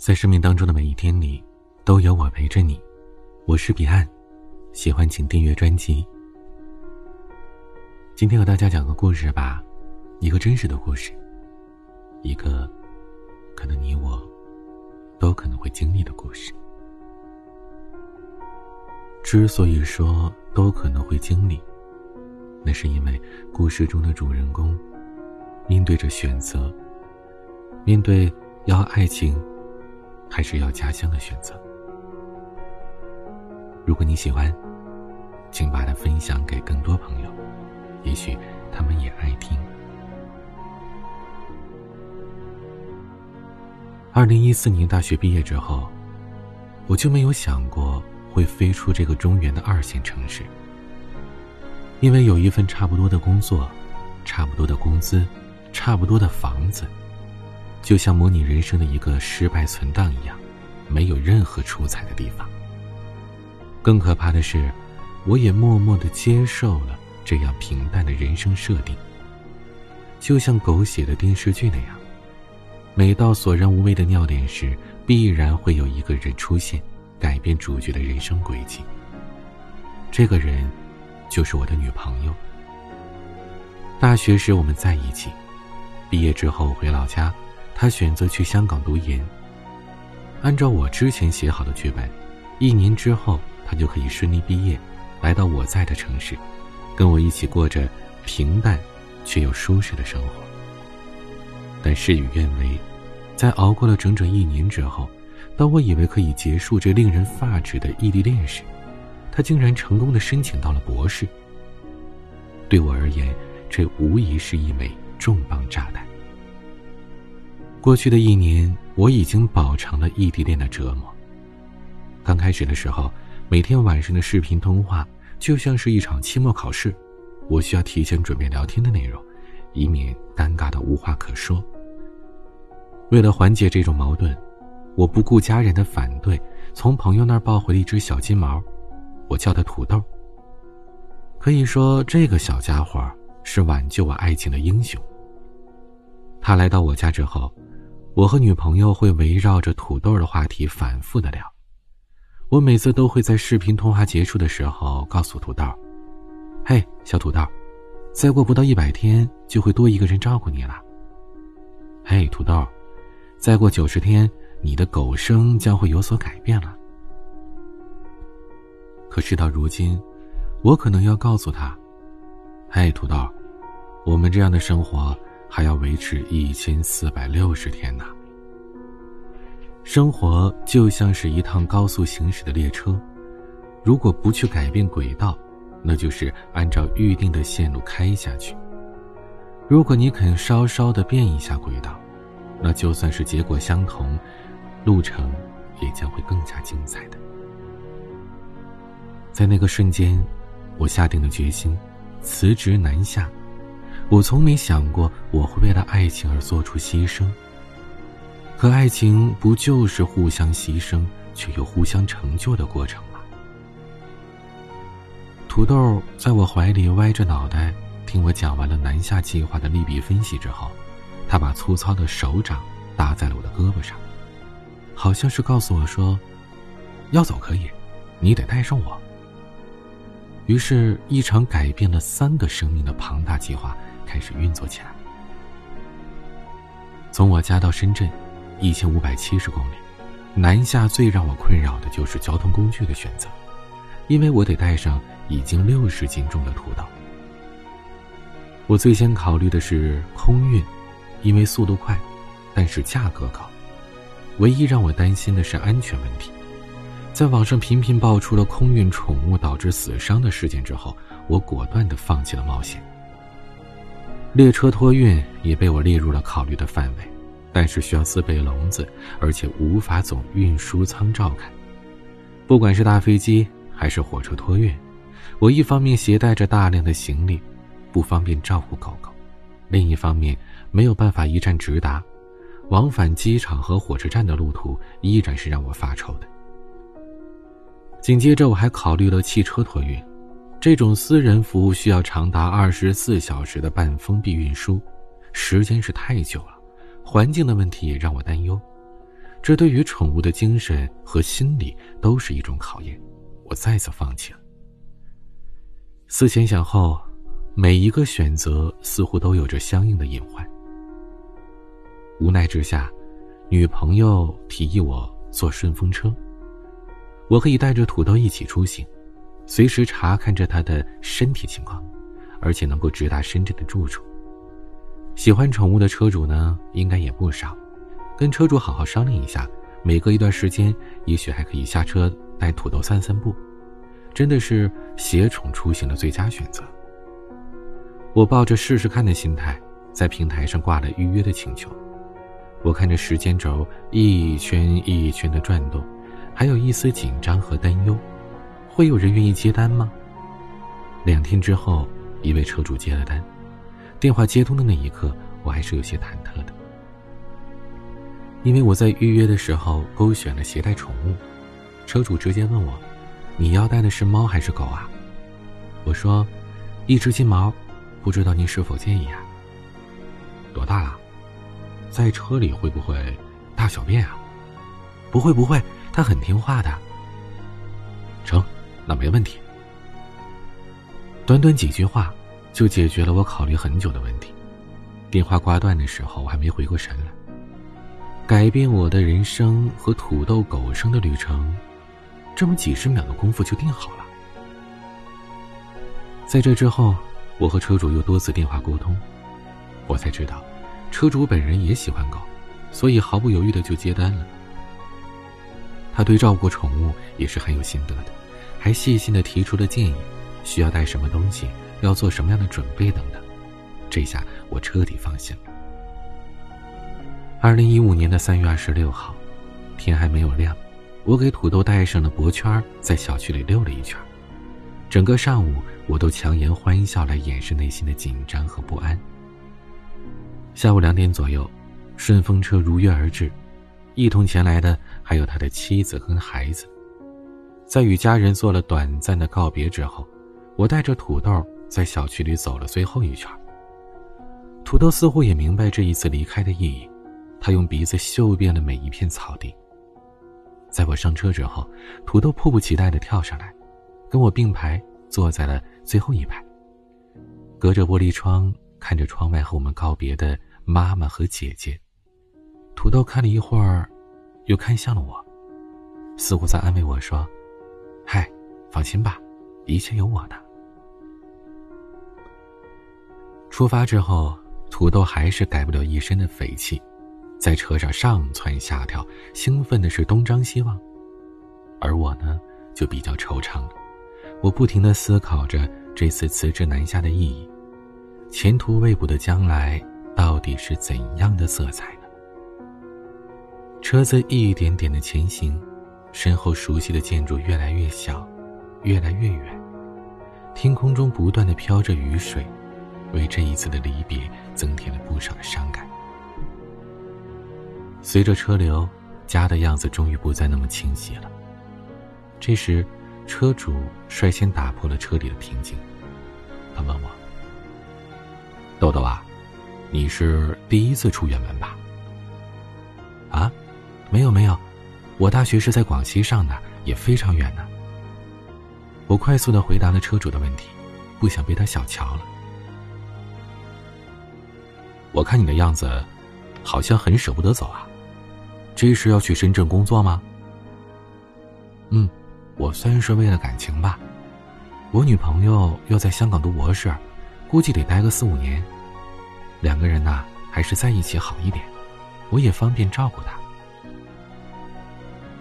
在生命当中的每一天里，都有我陪着你。我是彼岸，喜欢请订阅专辑。今天和大家讲个故事吧，一个真实的故事，一个可能你我都可能会经历的故事。之所以说都可能会经历，那是因为故事中的主人公面对着选择，面对要爱情还是要家乡的选择。如果你喜欢，请把它分享给更多朋友，也许他们也爱听。二零一四年大学毕业之后，我就没有想过。会飞出这个中原的二线城市，因为有一份差不多的工作，差不多的工资，差不多的房子，就像模拟人生的一个失败存档一样，没有任何出彩的地方。更可怕的是，我也默默的接受了这样平淡的人生设定。就像狗血的电视剧那样，每到索然无味的尿点时，必然会有一个人出现。改变主角的人生轨迹。这个人，就是我的女朋友。大学时我们在一起，毕业之后回老家，他选择去香港读研。按照我之前写好的剧本，一年之后他就可以顺利毕业，来到我在的城市，跟我一起过着平淡却又舒适的生活。但事与愿违，在熬过了整整一年之后。当我以为可以结束这令人发指的异地恋时，他竟然成功的申请到了博士。对我而言，这无疑是一枚重磅炸弹。过去的一年，我已经饱尝了异地恋的折磨。刚开始的时候，每天晚上的视频通话就像是一场期末考试，我需要提前准备聊天的内容，以免尴尬的无话可说。为了缓解这种矛盾。我不顾家人的反对，从朋友那儿抱回了一只小金毛，我叫它土豆。可以说，这个小家伙是挽救我爱情的英雄。他来到我家之后，我和女朋友会围绕着土豆的话题反复的聊。我每次都会在视频通话结束的时候告诉土豆：“嘿，小土豆，再过不到一百天就会多一个人照顾你了。”“嘿，土豆，再过九十天。”你的狗生将会有所改变了。可事到如今，我可能要告诉他：“嘿，土豆，我们这样的生活还要维持一千四百六十天呢。”生活就像是一趟高速行驶的列车，如果不去改变轨道，那就是按照预定的线路开下去。如果你肯稍稍的变一下轨道，那就算是结果相同。路程也将会更加精彩的。在那个瞬间，我下定了决心，辞职南下。我从没想过我会为了爱情而做出牺牲。可爱情不就是互相牺牲却又互相成就的过程吗？土豆在我怀里歪着脑袋听我讲完了南下计划的利弊分析之后，他把粗糙的手掌搭在了我的胳膊上。好像是告诉我说，要走可以，你得带上我。于是，一场改变了三个生命的庞大计划开始运作起来。从我家到深圳，一千五百七十公里，南下最让我困扰的就是交通工具的选择，因为我得带上已经六十斤重的土豆。我最先考虑的是空运，因为速度快，但是价格高。唯一让我担心的是安全问题，在网上频频爆出了空运宠物导致死伤的事件之后，我果断的放弃了冒险。列车托运也被我列入了考虑的范围，但是需要自备笼子，而且无法总运输舱照看。不管是大飞机还是火车托运，我一方面携带着大量的行李，不方便照顾狗狗；另一方面没有办法一站直达。往返机场和火车站的路途依然是让我发愁的。紧接着，我还考虑了汽车托运，这种私人服务需要长达二十四小时的半封闭运输，时间是太久了，环境的问题也让我担忧。这对于宠物的精神和心理都是一种考验。我再次放弃了。思前想后，每一个选择似乎都有着相应的隐患。无奈之下，女朋友提议我坐顺风车。我可以带着土豆一起出行，随时查看着他的身体情况，而且能够直达深圳的住处。喜欢宠物的车主呢，应该也不少。跟车主好好商量一下，每隔一段时间，也许还可以下车带土豆散散步，真的是携宠出行的最佳选择。我抱着试试看的心态，在平台上挂了预约的请求。我看着时间轴一圈一圈的转动，还有一丝紧张和担忧：会有人愿意接单吗？两天之后，一位车主接了单。电话接通的那一刻，我还是有些忐忑的，因为我在预约的时候勾选了携带宠物，车主直接问我：“你要带的是猫还是狗啊？”我说：“一只金毛，不知道您是否介意啊？”多大了？在车里会不会大小便啊？不会不会，它很听话的。成，那没问题。短短几句话。就解决了我考虑很久的问题。电话挂断的时候，我还没回过神来。改变我的人生和土豆狗生的旅程，这么几十秒的功夫就定好了。在这之后，我和车主又多次电话沟通，我才知道，车主本人也喜欢狗，所以毫不犹豫的就接单了。他对照顾宠物也是很有心得的，还细心的提出了建议，需要带什么东西。要做什么样的准备等等，这下我彻底放心了。二零一五年的三月二十六号，天还没有亮，我给土豆戴上了脖圈，在小区里溜了一圈。整个上午，我都强颜欢笑来掩饰内心的紧张和不安。下午两点左右，顺风车如约而至，一同前来的还有他的妻子跟孩子。在与家人做了短暂的告别之后，我带着土豆。在小区里走了最后一圈，土豆似乎也明白这一次离开的意义，他用鼻子嗅遍了每一片草地。在我上车之后，土豆迫不及待的跳上来，跟我并排坐在了最后一排。隔着玻璃窗看着窗外和我们告别的妈妈和姐姐，土豆看了一会儿，又看向了我，似乎在安慰我说：“嗨，放心吧，一切有我的。”出发之后，土豆还是改不了一身的匪气，在车上上蹿下跳，兴奋的是东张西望。而我呢，就比较惆怅。我不停的思考着这次辞职南下的意义，前途未卜的将来到底是怎样的色彩呢？车子一点点的前行，身后熟悉的建筑越来越小，越来越远，天空中不断的飘着雨水。为这一次的离别增添了不少的伤感。随着车流，家的样子终于不再那么清晰了。这时，车主率先打破了车里的平静，他问我：“豆豆啊，你是第一次出远门吧？”“啊，没有没有，我大学是在广西上的，也非常远呢。”我快速的回答了车主的问题，不想被他小瞧了。我看你的样子，好像很舍不得走啊。这是要去深圳工作吗？嗯，我算是为了感情吧。我女朋友要在香港读博士，估计得待个四五年。两个人呐，还是在一起好一点，我也方便照顾她。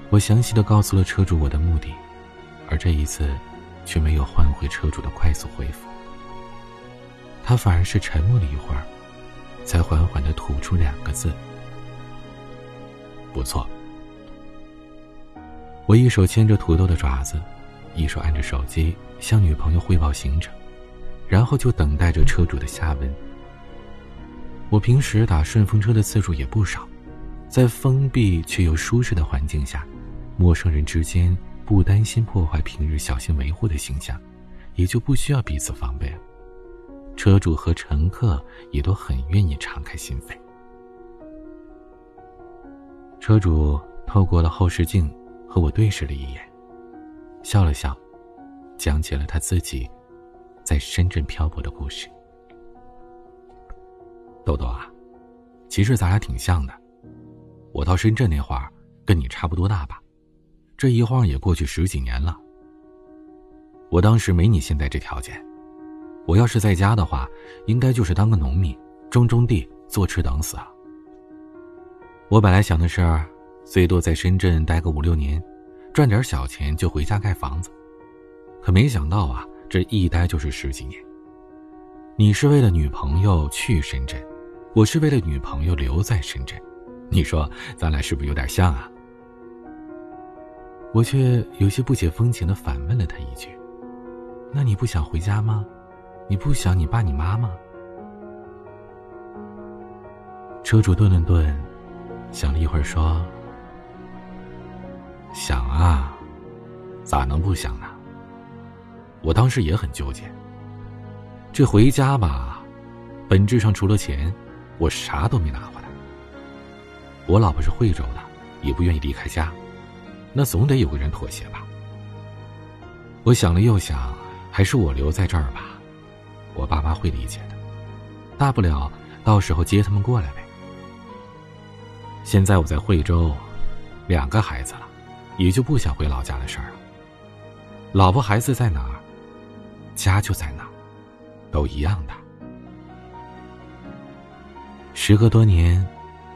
我详细的告诉了车主我的目的，而这一次，却没有换回车主的快速回复。他反而是沉默了一会儿。才缓缓的吐出两个字：“不错。”我一手牵着土豆的爪子，一手按着手机向女朋友汇报行程，然后就等待着车主的下文。我平时打顺风车的次数也不少，在封闭却又舒适的环境下，陌生人之间不担心破坏平日小心维护的形象，也就不需要彼此防备了。车主和乘客也都很愿意敞开心扉。车主透过了后视镜和我对视了一眼，笑了笑，讲起了他自己在深圳漂泊的故事。豆豆啊，其实咱俩挺像的。我到深圳那会儿，跟你差不多大吧？这一晃也过去十几年了。我当时没你现在这条件，我要是在家的话，应该就是当个农民，种种地，坐吃等死啊。我本来想的是，最多在深圳待个五六年，赚点小钱就回家盖房子。可没想到啊，这一待就是十几年。你是为了女朋友去深圳。我是为了女朋友留在深圳，你说咱俩是不是有点像啊？我却有些不解风情的反问了他一句：“那你不想回家吗？你不想你爸你妈吗？”车主顿了顿，想了一会儿说：“想啊，咋能不想呢？我当时也很纠结。这回家吧，本质上除了钱。”我啥都没拿回来。我老婆是惠州的，也不愿意离开家，那总得有个人妥协吧。我想了又想，还是我留在这儿吧，我爸妈会理解的，大不了到时候接他们过来呗。现在我在惠州，两个孩子了，也就不想回老家的事儿了。老婆孩子在哪儿，家就在哪儿，都一样的。时隔多年，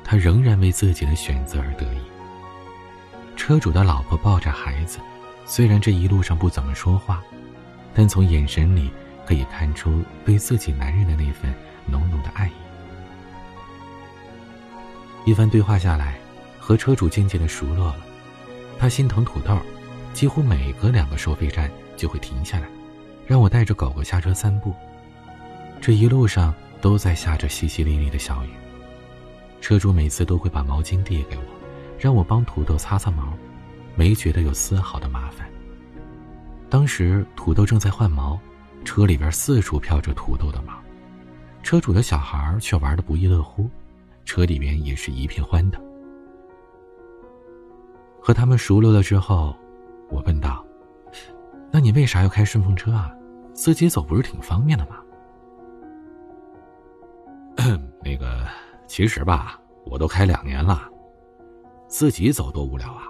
他仍然为自己的选择而得意。车主的老婆抱着孩子，虽然这一路上不怎么说话，但从眼神里可以看出对自己男人的那份浓浓的爱意。一番对话下来，和车主渐渐的熟络了。他心疼土豆，几乎每隔两个收费站就会停下来，让我带着狗狗下车散步。这一路上。都在下着淅淅沥沥的小雨，车主每次都会把毛巾递给我，让我帮土豆擦擦毛，没觉得有丝毫的麻烦。当时土豆正在换毛，车里边四处飘着土豆的毛，车主的小孩却玩的不亦乐乎，车里边也是一片欢腾。和他们熟络了之后，我问道：“那你为啥要开顺风车啊？自己走不是挺方便的吗？” 那个，其实吧，我都开两年了，自己走多无聊啊！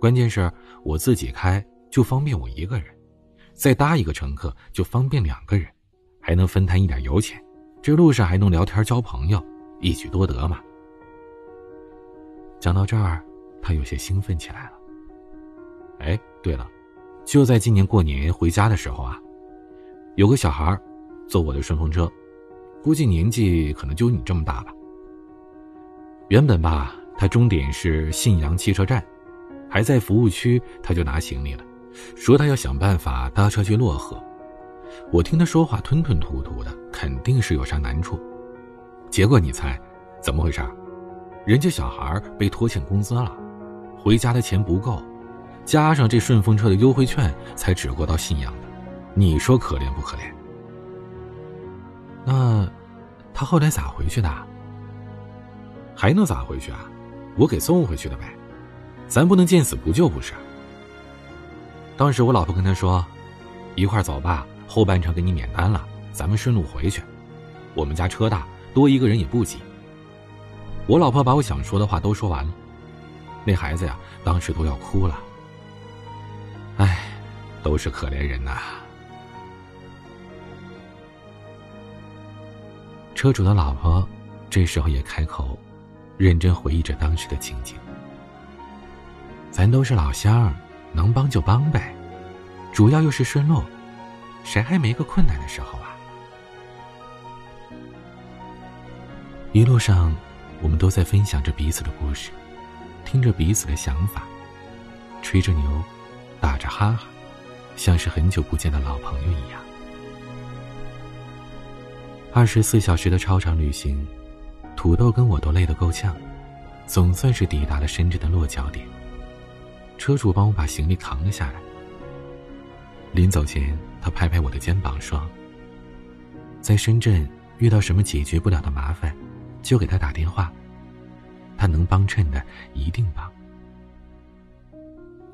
关键是我自己开就方便我一个人，再搭一个乘客就方便两个人，还能分摊一点油钱，这路上还能聊天交朋友，一举多得嘛。讲到这儿，他有些兴奋起来了。哎，对了，就在今年过年回家的时候啊，有个小孩坐我的顺风车。估计年纪可能就你这么大吧。原本吧，他终点是信阳汽车站，还在服务区，他就拿行李了，说他要想办法搭车去漯河。我听他说话吞吞吐吐的，肯定是有啥难处。结果你猜，怎么回事？人家小孩被拖欠工资了，回家的钱不够，加上这顺风车的优惠券，才只过到信阳的。你说可怜不可怜？那，他后来咋回去的？还能咋回去啊？我给送回去的呗，咱不能见死不救不是？当时我老婆跟他说：“一块走吧，后半程给你免单了，咱们顺路回去。我们家车大，多一个人也不挤。”我老婆把我想说的话都说完了，那孩子呀，当时都要哭了。唉，都是可怜人呐。车主的老婆这时候也开口，认真回忆着当时的情景。咱都是老乡，能帮就帮呗，主要又是顺路，谁还没个困难的时候啊？一路上，我们都在分享着彼此的故事，听着彼此的想法，吹着牛，打着哈哈，像是很久不见的老朋友一样。二十四小时的超长旅行，土豆跟我都累得够呛，总算是抵达了深圳的落脚点。车主帮我把行李扛了下来。临走前，他拍拍我的肩膀说：“在深圳遇到什么解决不了的麻烦，就给他打电话，他能帮衬的一定帮。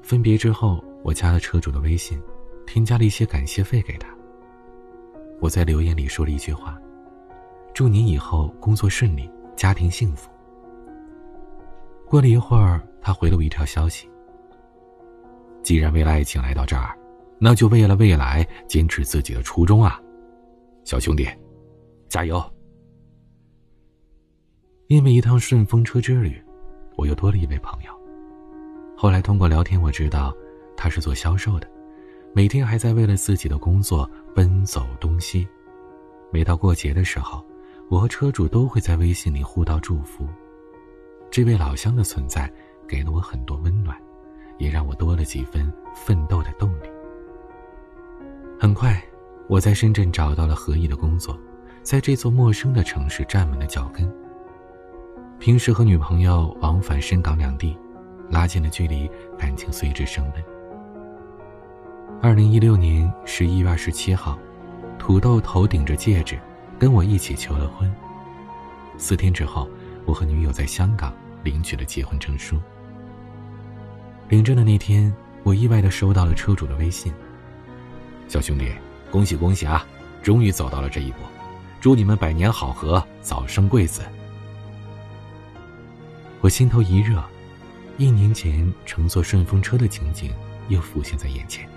分别之后，我加了车主的微信，添加了一些感谢费给他。我在留言里说了一句话：“祝您以后工作顺利，家庭幸福。”过了一会儿，他回了我一条消息：“既然为了爱情来到这儿，那就为了未来坚持自己的初衷啊，小兄弟，加油！”因为一趟顺风车之旅，我又多了一位朋友。后来通过聊天，我知道他是做销售的，每天还在为了自己的工作奔走东西。每到过节的时候，我和车主都会在微信里互道祝福。这位老乡的存在给了我很多温暖，也让我多了几分奋斗的动力。很快，我在深圳找到了合意的工作，在这座陌生的城市站稳了脚跟。平时和女朋友往返深港两地。拉近了距离，感情随之升温。二零一六年十一月二十七号，土豆头顶着戒指，跟我一起求了婚。四天之后，我和女友在香港领取了结婚证书。领证的那天，我意外的收到了车主的微信：“小兄弟，恭喜恭喜啊，终于走到了这一步，祝你们百年好合，早生贵子。”我心头一热。一年前乘坐顺风车的情景又浮现在眼前。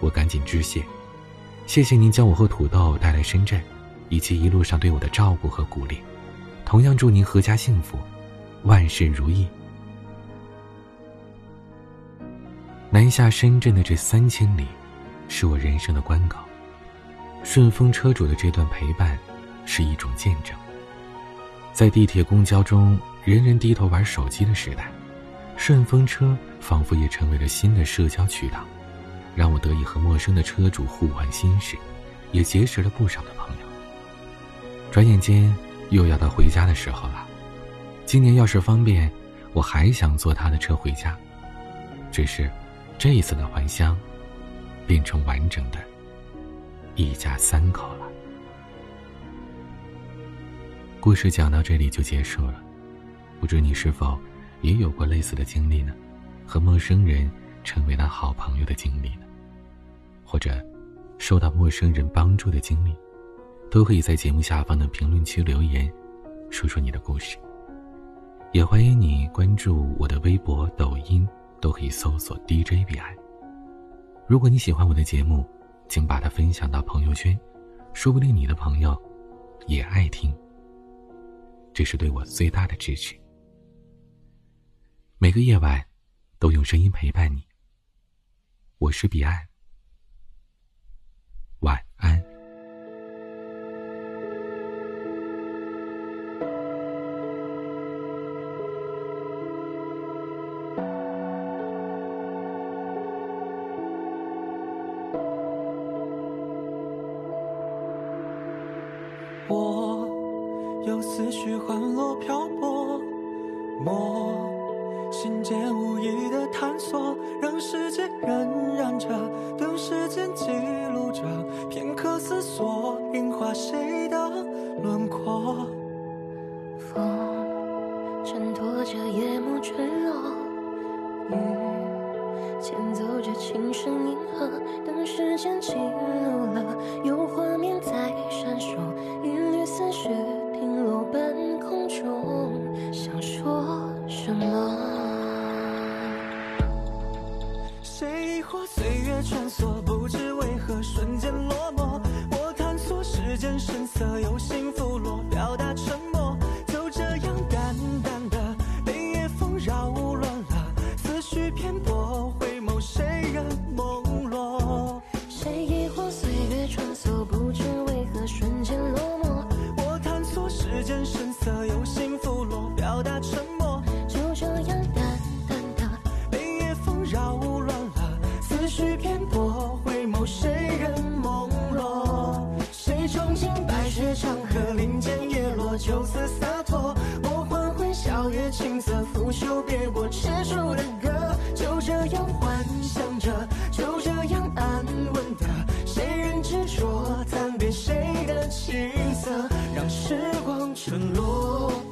我赶紧致谢，谢谢您将我和土豆带来深圳，以及一路上对我的照顾和鼓励。同样祝您阖家幸福，万事如意。南下深圳的这三千里，是我人生的关口。顺风车主的这段陪伴，是一种见证。在地铁、公交中。人人低头玩手机的时代，顺风车仿佛也成为了新的社交渠道，让我得以和陌生的车主互换心事，也结识了不少的朋友。转眼间又要到回家的时候了，今年要是方便，我还想坐他的车回家。只是，这一次的还乡，变成完整的，一家三口了。故事讲到这里就结束了。不知你是否也有过类似的经历呢？和陌生人成为了好朋友的经历呢？或者受到陌生人帮助的经历，都可以在节目下方的评论区留言，说说你的故事。也欢迎你关注我的微博、抖音，都可以搜索 DJ 彼岸。如果你喜欢我的节目，请把它分享到朋友圈，说不定你的朋友也爱听。这是对我最大的支持。每个夜晚，都用声音陪伴你。我是彼岸，晚安。我有思绪环落漂泊，梦。心间无意的探索，让世界荏苒着，等时间记录着，片刻思索，映画谁的轮廓？风衬托着夜幕坠落，雨岁月穿梭，不知为何瞬间落寞。我探索世间声色，有幸福落，就此洒脱。我缓缓笑月青色，拂袖别过结束的歌，就这样幻想着，就这样安稳的。谁人执着，暂别谁的青涩，让时光沉落。